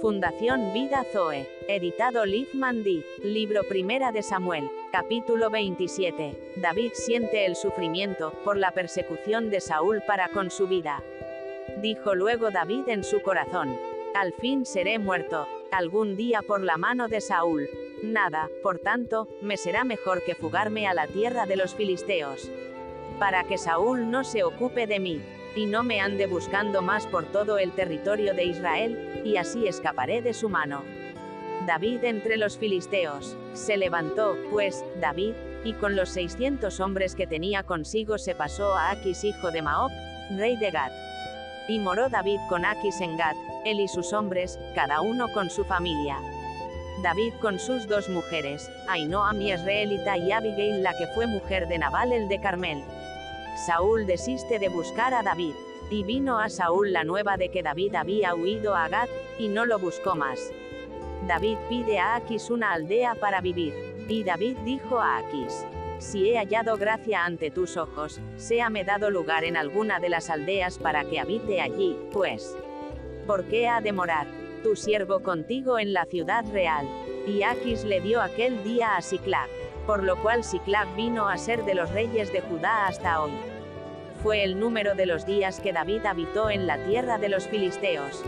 Fundación Vida Zoe. Editado Liv Mandy. Libro Primera de Samuel. Capítulo 27. David siente el sufrimiento por la persecución de Saúl para con su vida. Dijo luego David en su corazón. Al fin seré muerto, algún día por la mano de Saúl. Nada, por tanto, me será mejor que fugarme a la tierra de los filisteos. Para que Saúl no se ocupe de mí y no me ande buscando más por todo el territorio de Israel, y así escaparé de su mano. David entre los filisteos. Se levantó, pues, David, y con los seiscientos hombres que tenía consigo se pasó a Aquis hijo de Maob, rey de Gad. Y moró David con Aquis en Gad, él y sus hombres, cada uno con su familia. David con sus dos mujeres, Ainoam y Israelita y Abigail la que fue mujer de Nabal el de Carmel. Saúl desiste de buscar a David. Y vino a Saúl la nueva de que David había huido a Gad, y no lo buscó más. David pide a Aquis una aldea para vivir. Y David dijo a Aquis, si he hallado gracia ante tus ojos, séame dado lugar en alguna de las aldeas para que habite allí, pues. ¿Por qué ha de morar? Tu siervo contigo en la ciudad real. Y Aquis le dio aquel día a Siclag por lo cual Siclag vino a ser de los reyes de Judá hasta hoy. Fue el número de los días que David habitó en la tierra de los filisteos.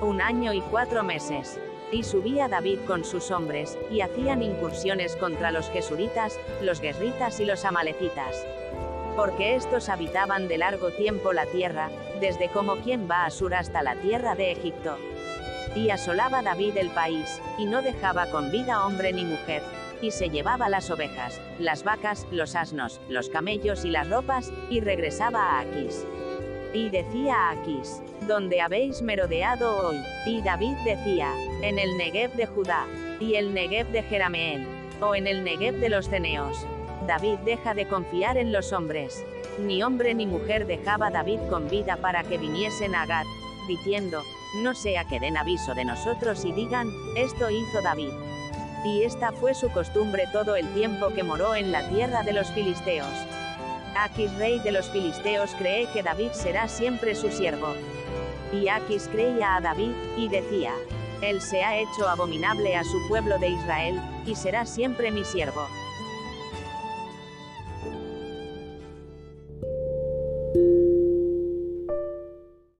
Un año y cuatro meses. Y subía David con sus hombres, y hacían incursiones contra los jesuritas, los guerritas y los amalecitas. Porque estos habitaban de largo tiempo la tierra, desde como quien va a sur hasta la tierra de Egipto. Y asolaba David el país, y no dejaba con vida hombre ni mujer, y se llevaba las ovejas, las vacas, los asnos, los camellos y las ropas, y regresaba a Aquis. Y decía a Aquis, ¿dónde habéis merodeado hoy? Y David decía, en el Negev de Judá, y el Negev de Jerameel, o en el Negev de los Ceneos. David deja de confiar en los hombres. Ni hombre ni mujer dejaba David con vida para que viniesen a Gad, diciendo, no sea que den aviso de nosotros y digan, esto hizo David y esta fue su costumbre todo el tiempo que moró en la tierra de los filisteos. Aquis rey de los filisteos cree que David será siempre su siervo. Y Aquis creía a David, y decía, Él se ha hecho abominable a su pueblo de Israel, y será siempre mi siervo.